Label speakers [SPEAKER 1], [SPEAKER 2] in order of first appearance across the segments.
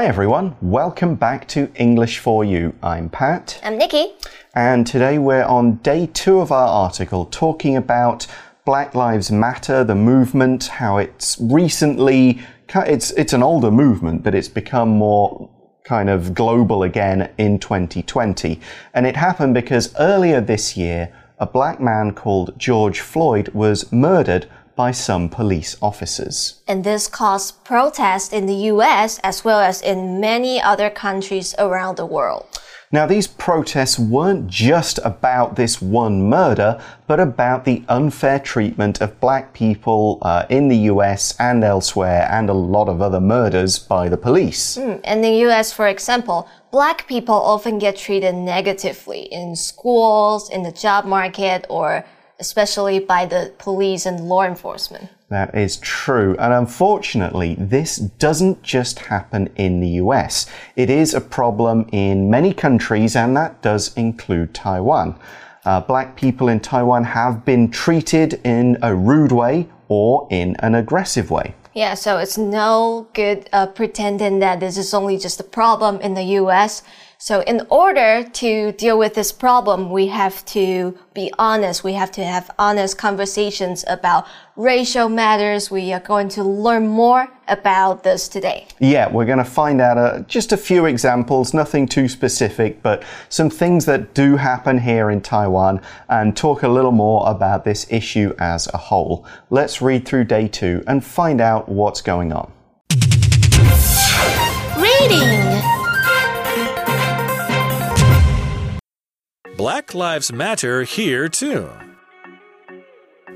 [SPEAKER 1] Hi everyone, welcome back to English for You. I'm Pat.
[SPEAKER 2] I'm Nikki.
[SPEAKER 1] And today we're on day two of our article talking about Black Lives Matter, the movement, how it's recently, it's, it's an older movement, but it's become more kind of global again in 2020. And it happened because earlier this year, a black man called George Floyd was murdered by some police officers.
[SPEAKER 2] And this caused protests in the US as well as in many other countries around the world.
[SPEAKER 1] Now, these protests weren't just about this one murder, but about the unfair treatment of black people uh, in the US and elsewhere, and a lot of other murders by the police.
[SPEAKER 2] Mm, in the US, for example, black people often get treated negatively in schools, in the job market, or especially by the police and law enforcement.
[SPEAKER 1] That is true. And unfortunately, this doesn't just happen in the US. It is a problem in many countries, and that does include Taiwan. Uh, black people in Taiwan have been treated in a rude way or in an aggressive way.
[SPEAKER 2] Yeah, so it's no good uh, pretending that this is only just a problem in the US. So in order to deal with this problem, we have to be honest. We have to have honest conversations about racial matters. We are going to learn more about this today.
[SPEAKER 1] Yeah, we're going to find out uh, just a few examples, nothing too specific, but some things that do happen here in Taiwan and talk a little more about this issue as a whole. Let's read through day two and find out what's going on.
[SPEAKER 2] Reading
[SPEAKER 3] Black Lives Matter here too.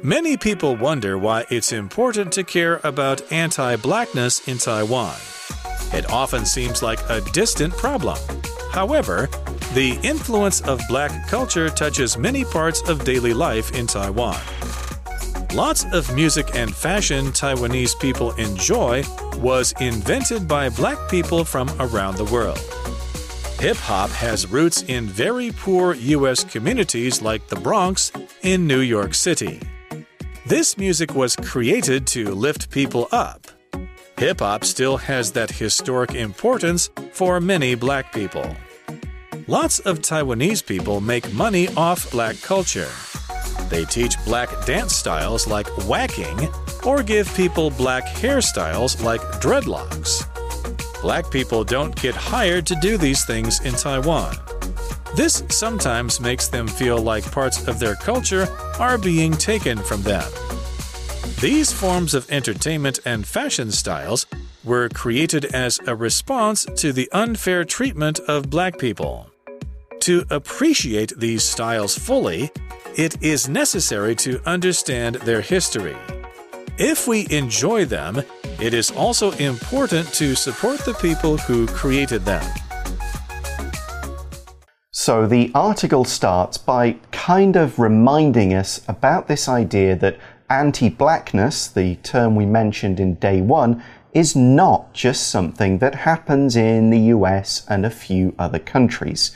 [SPEAKER 3] Many people wonder why it's important to care about anti blackness in Taiwan. It often seems like a distant problem. However, the influence of black culture touches many parts of daily life in Taiwan. Lots of music and fashion Taiwanese people enjoy was invented by black people from around the world. Hip hop has roots in very poor U.S. communities like the Bronx in New York City. This music was created to lift people up. Hip hop still has that historic importance for many black people. Lots of Taiwanese people make money off black culture. They teach black dance styles like whacking or give people black hairstyles like dreadlocks black people don't get hired to do these things in Taiwan. This sometimes makes them feel like parts of their culture are being taken from them. These forms of entertainment and fashion styles were created as a response to the unfair treatment of black people. To appreciate these styles fully, it is necessary to understand their history. If we enjoy them, it is also important to support the people who created them.
[SPEAKER 1] So the article starts by kind of reminding us about this idea that anti blackness, the term we mentioned in day one, is not just something that happens in the US and a few other countries.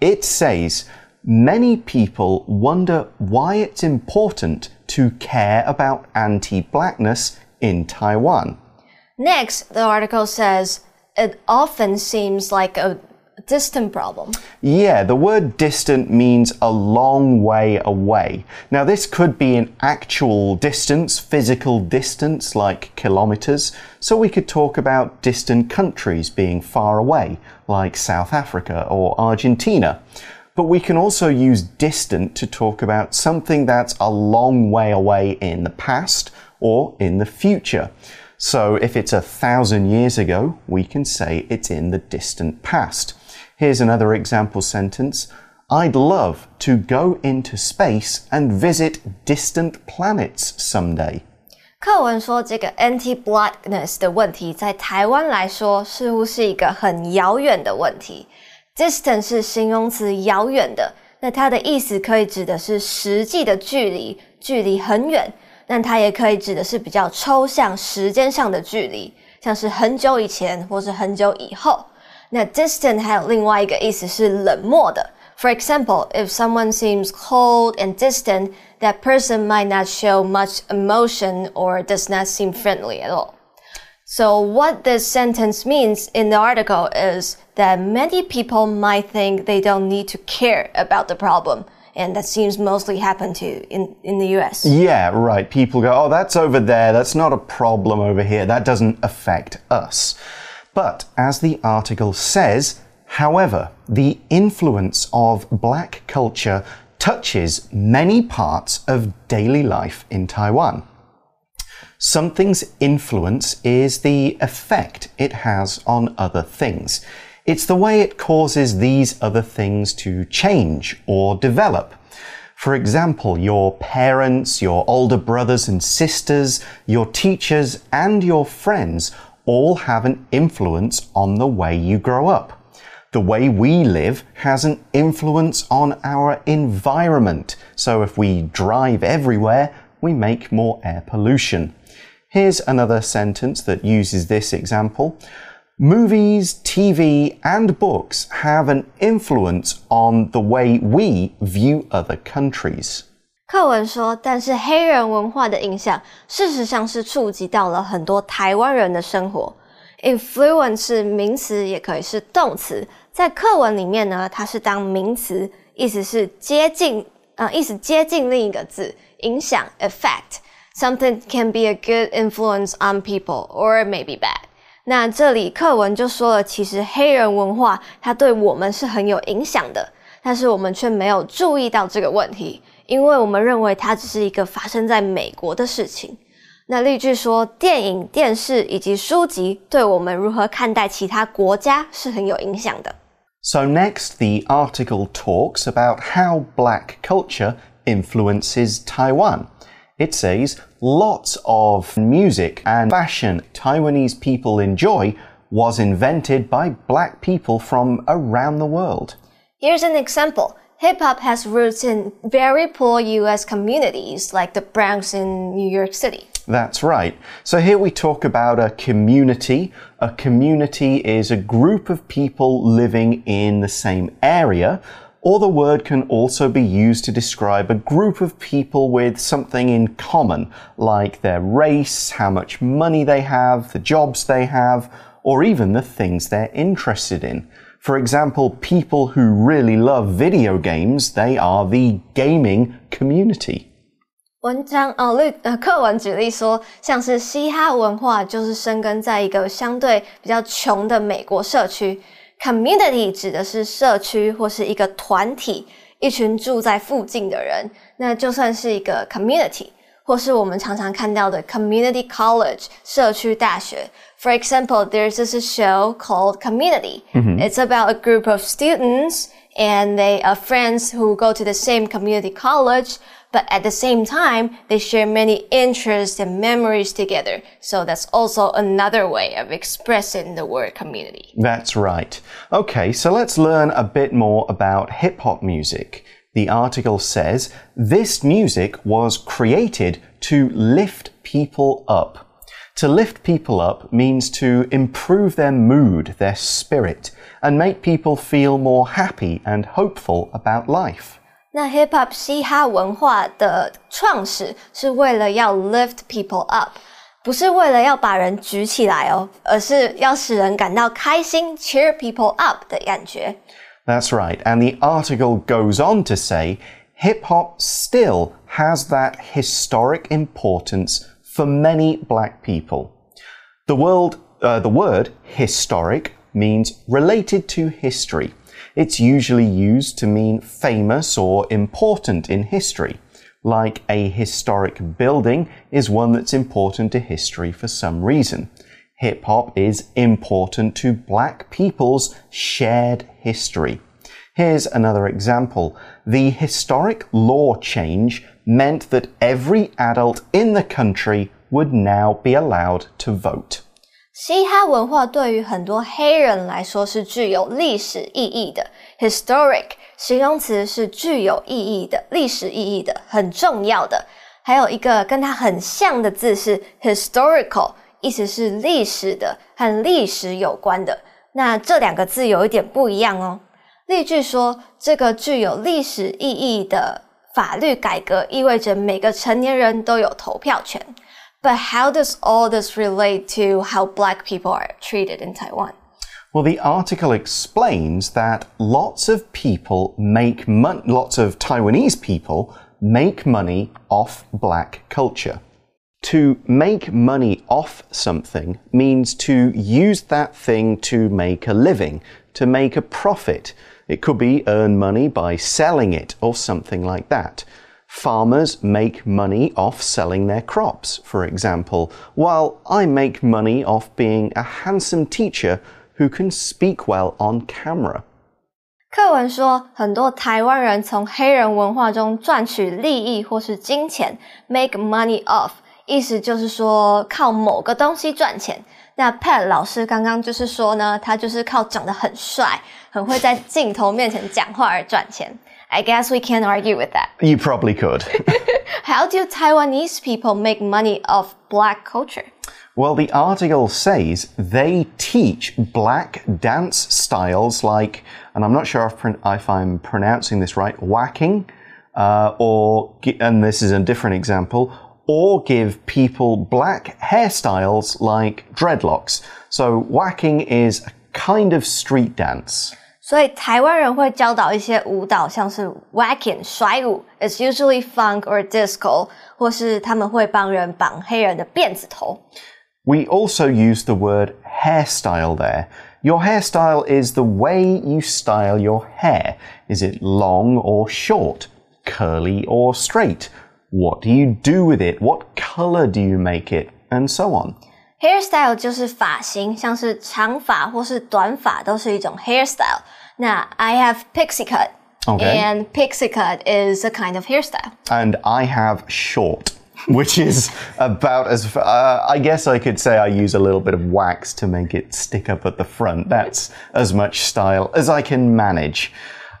[SPEAKER 1] It says many people wonder why it's important to care about anti blackness in Taiwan.
[SPEAKER 2] Next, the article says it often seems like a distant problem.
[SPEAKER 1] Yeah, the word distant means a long way away. Now, this could be an actual distance, physical distance, like kilometers. So we could talk about distant countries being far away, like South Africa or Argentina. But we can also use distant to talk about something that's a long way away in the past or in the future. So if it's a thousand years ago, we can say it's in the distant past. Here's another example sentence. I'd love to go into space and visit distant planets someday.
[SPEAKER 2] 课文说，这个 anti-blackness 的问题在台湾来说似乎是一个很遥远的问题。Distant 是形容词，遥远的。那它的意思可以指的是实际的距离，距离很远。但它也可以指的是比较抽象、时间上的距离，像是很久以前或是很久以后。那 distant 还有另外一个意思是冷漠的。For example, if someone seems cold and distant, that person might not show much emotion or does not seem friendly at all. So, what this sentence means in the article is that many people might think they don't need to care about the problem and that seems mostly happen to in, in the US.
[SPEAKER 1] Yeah, right. People go, oh, that's over there. That's not a problem over here. That doesn't affect us. But as the article says, however, the influence of black culture touches many parts of daily life in Taiwan. Something's influence is the effect it has on other things. It's the way it causes these other things to change or develop. For example, your parents, your older brothers and sisters, your teachers, and your friends all have an influence on the way you grow up. The way we live has an influence on our environment. So if we drive everywhere, we make more air pollution. Here's another sentence that uses this example. Movies, TV, and books have an influence on the way we view other countries.
[SPEAKER 2] 课文说，但是黑人文化的影响，事实上是触及到了很多台湾人的生活。Influence 是名词，也可以是动词。在课文里面呢，它是当名词，意思是接近，呃，意思接近另一个字，影响 （effect）。Something can be a good influence on people, or maybe bad. 那这里课文就说了，其实黑人文化它对我们是很有影响的，但是我们却没有注意到这个问题，因为我们认为它只是一个发生在美国的事情。那例句说，电影、电视以及书籍对我们如何看待其他国家是很有影响的。
[SPEAKER 1] So, next, the article talks about how black culture influences Taiwan. It says lots of music and fashion Taiwanese people enjoy was invented by black people from around the world.
[SPEAKER 2] Here's an example. Hip hop has roots in very poor US communities like the Bronx in New York City.
[SPEAKER 1] That's right. So here we talk about a community. A community is a group of people living in the same area or the word can also be used to describe a group of people with something in common, like their race, how much money they have, the jobs they have, or even the things they're interested in. For example, people who really love video games, they are the gaming community.
[SPEAKER 2] 文章哦，例呃课文举例说，像是嘻哈文化就是生根在一个相对比较穷的美国社区。community 指的是社区或是一个团体，一群住在附近的人，那就算是一个 community，或是我们常常看到的 community college 社区大学。For example, there's this show called Community. -hmm. It's about a group of students and they are friends who go to the same community college, but at the same time, they share many interests and memories together. So that's also another way of expressing the word community.
[SPEAKER 1] That's right. Okay, so let's learn a bit more about hip hop music. The article says this music was created to lift people up. To lift people up means to improve their mood, their spirit, and make people feel more happy and hopeful about life.
[SPEAKER 2] 那 hip hop 嘻哈文化的创始是为了要 lift people up，不是为了要把人举起来哦，而是要使人感到开心，cheer people up 的感觉。
[SPEAKER 1] That's right, and the article goes on to say hip hop still has that historic importance for many black people. The world, uh, the word historic means related to history. It's usually used to mean famous or important in history. Like a historic building is one that's important to history for some reason. Hip hop is important to black people's shared history. Here's another example. The historic law change meant that every adult in the country would now be allowed to vote.
[SPEAKER 2] 嘻哈文化对于很多黑人来说是具有历史意义的。Historic 形容词是具有意义的、历史意义的、很重要的。还有一个跟它很像的字是 historical，意思是历史的、和历史有关的。那这两个字有一点不一样哦。例句说，这个具有历史意义的法律改革意味着每个成年人都有投票权。But how does all this relate to how black people are treated in Taiwan?
[SPEAKER 1] Well, the article explains that lots of people make money, lots of Taiwanese people make money off black culture. To make money off something means to use that thing to make a living, to make a profit. It could be earn money by selling it or something like that. Farmers make money off selling their crops, for example, while I make money off being a handsome teacher who can speak well on camera.
[SPEAKER 2] 课文说，很多台湾人从黑人文化中赚取利益或是金钱，make money off，意思就是说靠某个东西赚钱。那 Pat 老师刚刚就是说呢，他就是靠长得很帅、很会在镜头面前讲话而赚钱。I guess we can't argue with that.
[SPEAKER 1] You probably could.
[SPEAKER 2] How do Taiwanese people make money off black culture?
[SPEAKER 1] Well, the article says they teach black dance styles like, and I'm not sure if, if I'm pronouncing this right, whacking, uh, or, and this is a different example, or give people black hairstyles like dreadlocks. So, whacking is a kind of street dance.
[SPEAKER 2] 所以台湾人会教导一些舞蹈，像是 wacking 甩舞，is usually funk or disco，或是他们会帮人绑黑人的辫子头。
[SPEAKER 1] We also use the word hairstyle there. Your hairstyle is the way you style your hair. Is it long or short, curly or straight? What do you do with it? What color do you make it? And so on
[SPEAKER 2] hairstyle 就是发型，像是长发或是短发都是一种 hairstyle。那 I have pixie cut. And pixie cut is a kind of hairstyle.
[SPEAKER 1] And I have short. which is about as. Uh, I guess I could say I use a little bit of wax to make it stick up at the front. That's as much style as I can manage.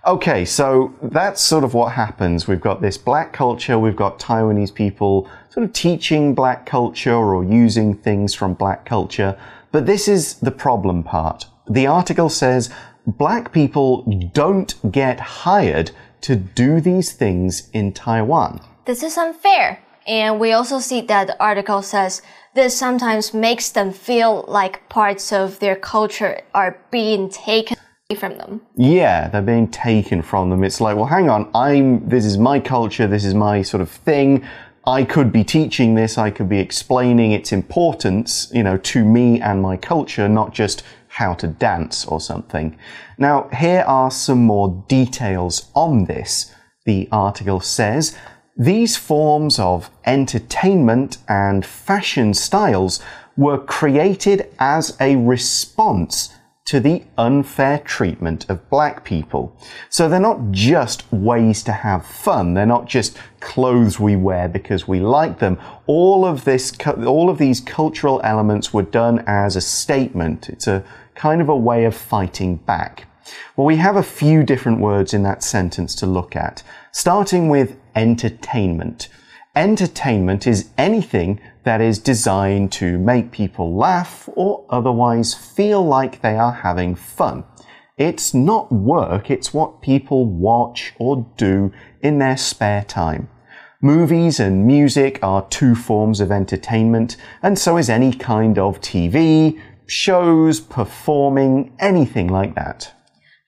[SPEAKER 1] Okay, so that's sort of what happens. We've got this black culture, we've got Taiwanese people sort of teaching black culture or using things from black culture. But this is the problem part. The article says black people don't get hired to do these things in Taiwan.
[SPEAKER 2] This is unfair. And we also see that the article says this sometimes makes them feel like parts of their culture are being taken from them.
[SPEAKER 1] Yeah, they're being taken from them. It's like, well, hang on, I'm this is my culture, this is my sort of thing. I could be teaching this, I could be explaining its importance, you know, to me and my culture, not just how to dance or something. Now, here are some more details on this. The article says these forms of entertainment and fashion styles were created as a response to the unfair treatment of black people. So they're not just ways to have fun. They're not just clothes we wear because we like them. All of this, all of these cultural elements were done as a statement. It's a kind of a way of fighting back. Well, we have a few different words in that sentence to look at, starting with entertainment. Entertainment is anything that is designed to make people laugh or otherwise feel like they are having fun. It's not work, it's what people watch or do in their spare time. Movies and music are two forms of entertainment, and so is any kind of TV, shows, performing, anything like that.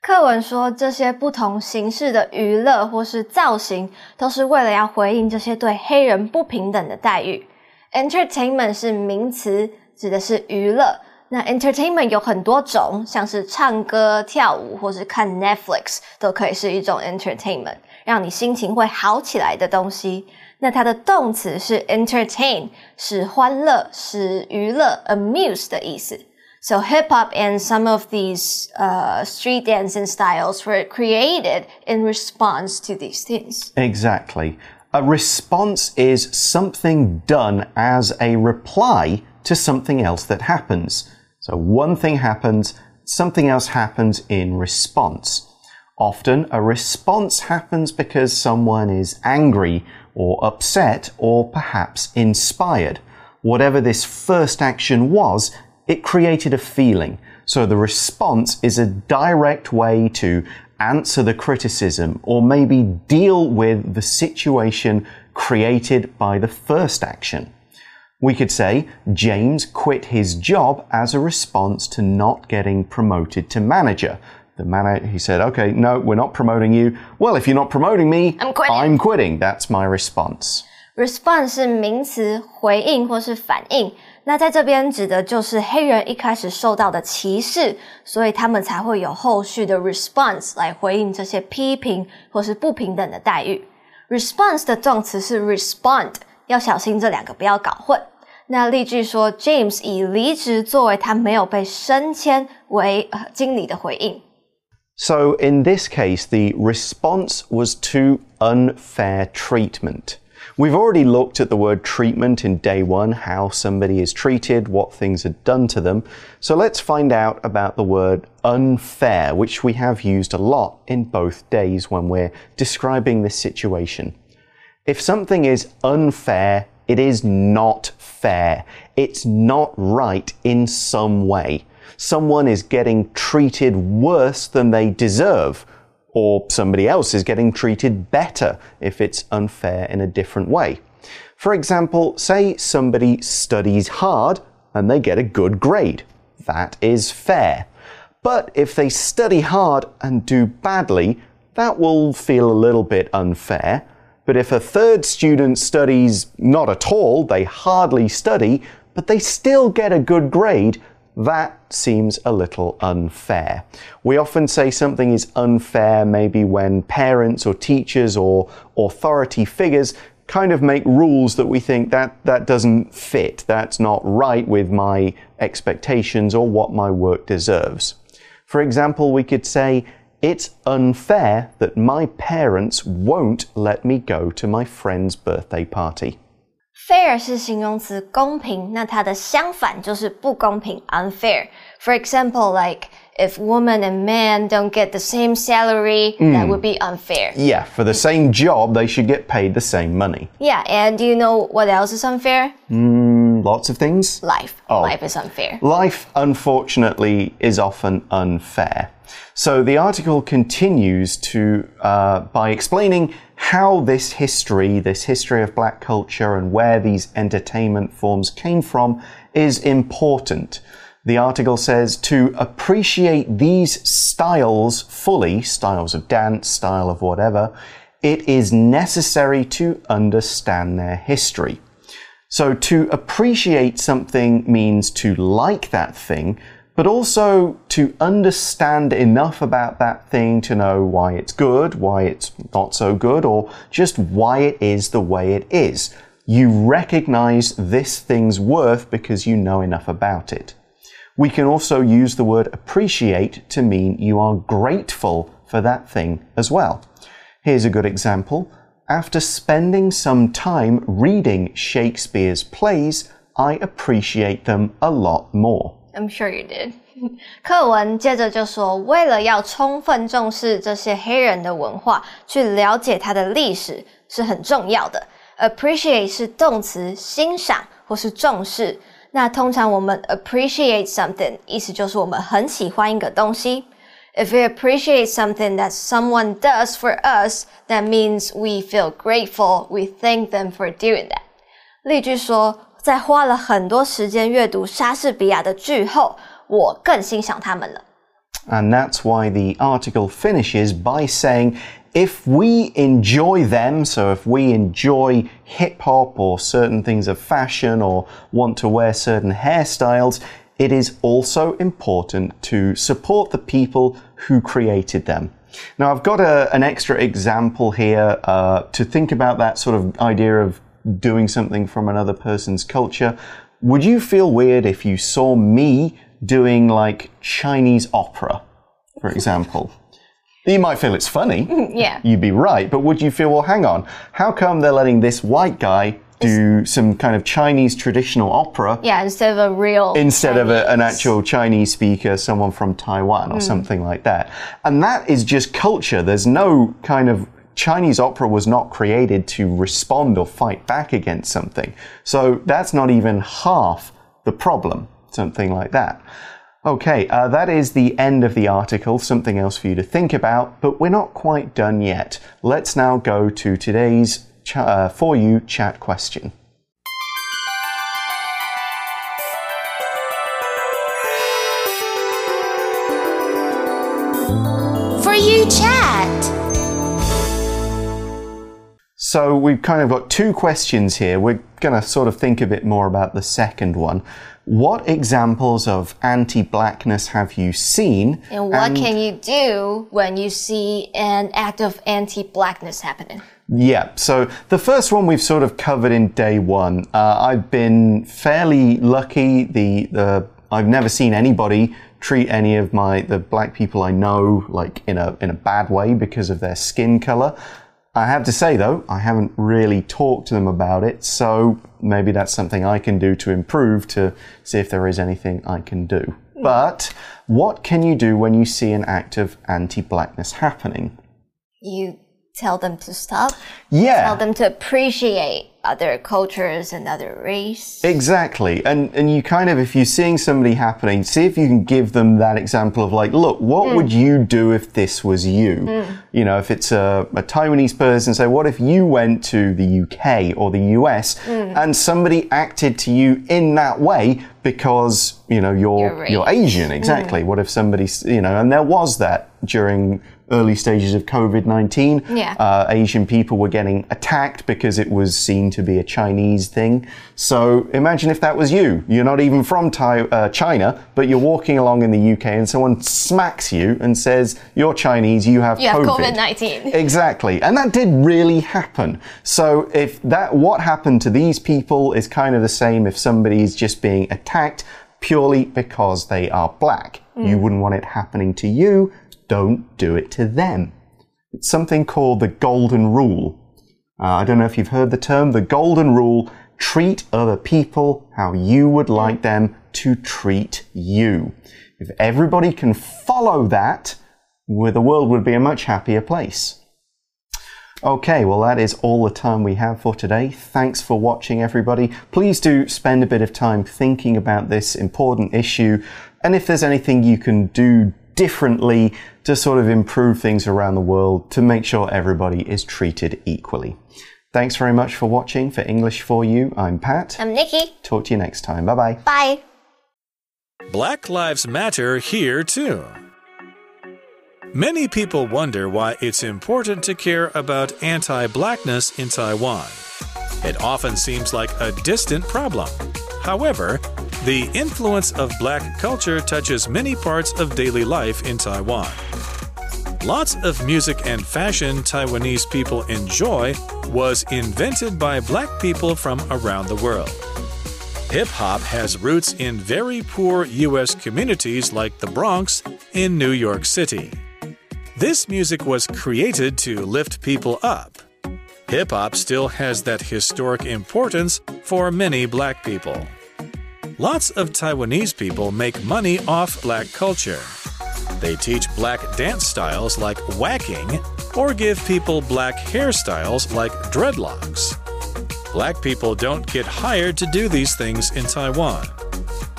[SPEAKER 2] 课文说，这些不同形式的娱乐或是造型，都是为了要回应这些对黑人不平等的待遇。Entertainment 是名词，指的是娱乐。那 entertainment 有很多种，像是唱歌、跳舞或是看 Netflix，都可以是一种 entertainment，让你心情会好起来的东西。那它的动词是 entertain，使欢乐、使娱乐，amuse 的意思。So hip hop and some of these uh, street dancing styles were created in response to these things.
[SPEAKER 1] Exactly. A response is something done as a reply to something else that happens. So one thing happens, something else happens in response. Often a response happens because someone is angry or upset or perhaps inspired. Whatever this first action was, it created a feeling. So the response is a direct way to answer the criticism or maybe deal with the situation created by the first action. We could say James quit his job as a response to not getting promoted to manager. The manager, he said, okay, no, we're not promoting you. Well, if you're not promoting me,
[SPEAKER 2] I'm quitting.
[SPEAKER 1] I'm quitting. That's my response.
[SPEAKER 2] Response 是名词，回应或是反应。那在这边指的就是黑人一开始受到的歧视，所以他们才会有后续的 response 来回应这些批评或是不平等的待遇。response 的动词是 respond，要小心这两个不要搞混。那例句说，James 以离职作为他没有被升迁为经理的回应。
[SPEAKER 1] So in this case, the response was to unfair treatment. We've already looked at the word treatment in day one, how somebody is treated, what things are done to them. So let's find out about the word unfair, which we have used a lot in both days when we're describing this situation. If something is unfair, it is not fair. It's not right in some way. Someone is getting treated worse than they deserve, or somebody else is getting treated better if it's unfair in a different way. For example, say somebody studies hard and they get a good grade. That is fair. But if they study hard and do badly, that will feel a little bit unfair. But if a third student studies not at all, they hardly study, but they still get a good grade, that seems a little unfair. We often say something is unfair maybe when parents or teachers or authority figures kind of make rules that we think that that doesn't fit, that's not right with my expectations or what my work deserves. For example, we could say, it's unfair that my parents won't let me go to my friend's birthday party.
[SPEAKER 2] Fair 是形容词，公平。那它的相反就是不公平，unfair。For example, like if woman and man don't get the same salary, mm. that would be unfair. Mm.
[SPEAKER 1] Yeah, for the same job, they should get paid the same money.
[SPEAKER 2] Yeah, and do you know what else is unfair?
[SPEAKER 1] Mm, lots of things.
[SPEAKER 2] Life.
[SPEAKER 1] Oh.
[SPEAKER 2] Life is unfair.
[SPEAKER 1] Life, unfortunately, is often unfair. So the article continues to uh, by explaining how this history, this history of black culture, and where these entertainment forms came from is important. The article says to appreciate these styles fully, styles of dance, style of whatever, it is necessary to understand their history. So to appreciate something means to like that thing, but also to understand enough about that thing to know why it's good, why it's not so good, or just why it is the way it is. You recognize this thing's worth because you know enough about it. We can also use the word appreciate to mean you are grateful for that thing as well. Here's a good example. After spending some time reading Shakespeare's plays, I appreciate them a lot more.
[SPEAKER 2] I'm sure you did. 课文接着就说，为了要充分重视这些黑人的文化，去了解它的历史是很重要的。Appreciate 是动词，欣赏或是重视。那通常我们 appreciate something，意思就是我们很喜欢一个东西。If we appreciate something that someone does for us, that means we feel grateful. We thank them for doing that. 例句说，在花了很多时间阅读莎士比亚的剧后，我更欣赏他们了。
[SPEAKER 1] And that's why the article finishes by saying if we enjoy them, so if we enjoy hip hop or certain things of fashion or want to wear certain hairstyles, it is also important to support the people who created them. Now, I've got a, an extra example here uh, to think about that sort of idea of doing something from another person's culture. Would you feel weird if you saw me doing like Chinese opera, for example? You might feel it's funny.
[SPEAKER 2] Yeah.
[SPEAKER 1] You'd be right. But would you feel, well, hang on, how come they're letting this white guy do some kind of Chinese traditional opera
[SPEAKER 2] Yeah, instead of a real
[SPEAKER 1] instead of a, an actual Chinese speaker, someone from Taiwan or hmm. something like that? And that is just culture. There's no kind of Chinese opera was not created to respond or fight back against something. So that's not even half the problem, something like that. Okay, uh, that is the end of the article. Something else for you to think about, but we're not quite done yet. Let's now go to today's uh, for you chat question. So we've kind of got two questions here. We're going to sort of think a bit more about the second one. What examples of anti blackness have you seen?
[SPEAKER 2] And what can you do when you see an act of anti blackness happening?
[SPEAKER 1] Yeah, so the first one we've sort of covered in day one. Uh, I've been fairly lucky. The, the I've never seen anybody treat any of my the black people I know like in a in a bad way because of their skin color. I have to say though, I haven't really talked to them about it, so maybe that's something I can do to improve to see if there is anything I can do. But what can you do when you see an act of anti-blackness happening?
[SPEAKER 2] You tell them to stop.
[SPEAKER 1] Yeah.
[SPEAKER 2] Tell them to appreciate other cultures and other race.
[SPEAKER 1] Exactly. And and you kind of if you're seeing somebody happening, see if you can give them that example of like, look, what
[SPEAKER 2] Mm.
[SPEAKER 1] would you do if this was you? You know, if it's a, a Taiwanese person, say, what if you went to the UK or the US
[SPEAKER 2] Mm.
[SPEAKER 1] and somebody acted to you in that way because, you know,
[SPEAKER 2] Your
[SPEAKER 1] you're
[SPEAKER 2] race.
[SPEAKER 1] you're Asian, exactly. What if somebody, you know, and there was that during early stages of COVID-19.
[SPEAKER 2] Yeah.
[SPEAKER 1] Uh, Asian people were getting attacked because it was seen to be a Chinese thing. So imagine if that was you. You're not even from Thai, uh, China, but you're walking along in the UK and someone smacks you and says, You're Chinese, you have
[SPEAKER 2] You
[SPEAKER 1] COVID.
[SPEAKER 2] COVID 19.
[SPEAKER 1] Exactly. And that did really happen. So if that, what happened to these people is kind of the same if somebody's just being attacked purely because they are black. You wouldn't want it happening to you. Don't do it to them. It's something called the golden rule. Uh, I don't know if you've heard the term, the golden rule. Treat other people how you would like them to treat you. If everybody can follow that, well, the world would be a much happier place. Okay, well, that is all the time we have for today. Thanks for watching, everybody. Please do spend a bit of time thinking about this important issue. And if there's anything you can do differently to sort of improve things around the world to make sure everybody is treated equally. Thanks very much for watching. For English for You, I'm Pat.
[SPEAKER 2] I'm Nikki.
[SPEAKER 1] Talk to you next time. Bye bye.
[SPEAKER 2] Bye.
[SPEAKER 3] Black Lives Matter here too. Many people wonder why it's important to care about anti blackness in Taiwan. It often seems like a distant problem. However, the influence of black culture touches many parts of daily life in Taiwan. Lots of music and fashion Taiwanese people enjoy was invented by black people from around the world. Hip hop has roots in very poor U.S. communities like the Bronx in New York City. This music was created to lift people up. Hip hop still has that historic importance for many black people. Lots of Taiwanese people make money off black culture. They teach black dance styles like whacking or give people black hairstyles like dreadlocks. Black people don't get hired to do these things in Taiwan.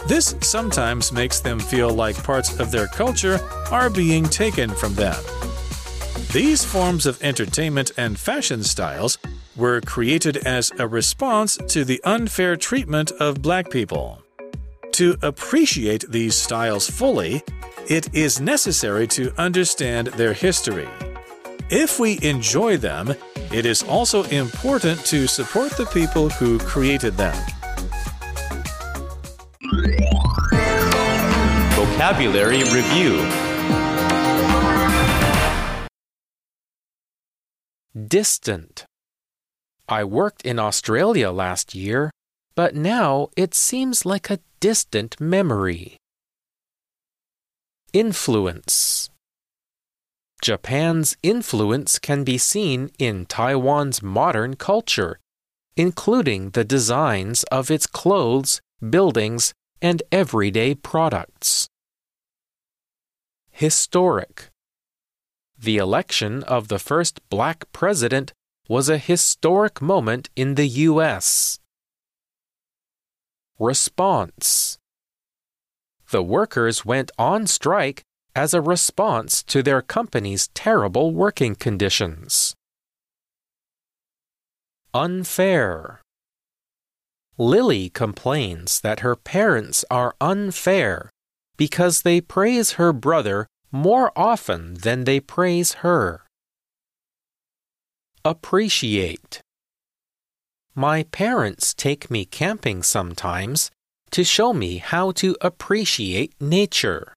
[SPEAKER 3] This sometimes makes them feel like parts of their culture are being taken from them. These forms of entertainment and fashion styles were created as a response to the unfair treatment of black people. To appreciate these styles fully, it is necessary to understand their history. If we enjoy them, it is also important to support the people who created them.
[SPEAKER 4] Vocabulary Review
[SPEAKER 5] Distant. I worked in Australia last year, but now it seems like a distant memory. Influence. Japan's influence can be seen in Taiwan's modern culture, including the designs of its clothes, buildings, and everyday products. Historic. The election of the first black president was a historic moment in the U.S. Response The workers went on strike as a response to their company's terrible working conditions. Unfair Lily complains that her parents are unfair because they praise her brother more often than they praise her. appreciate. My parents take me camping sometimes to show me how to appreciate nature.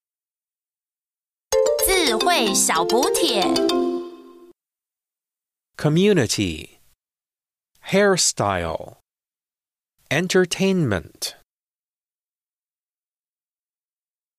[SPEAKER 5] Community. Hairstyle. Entertainment.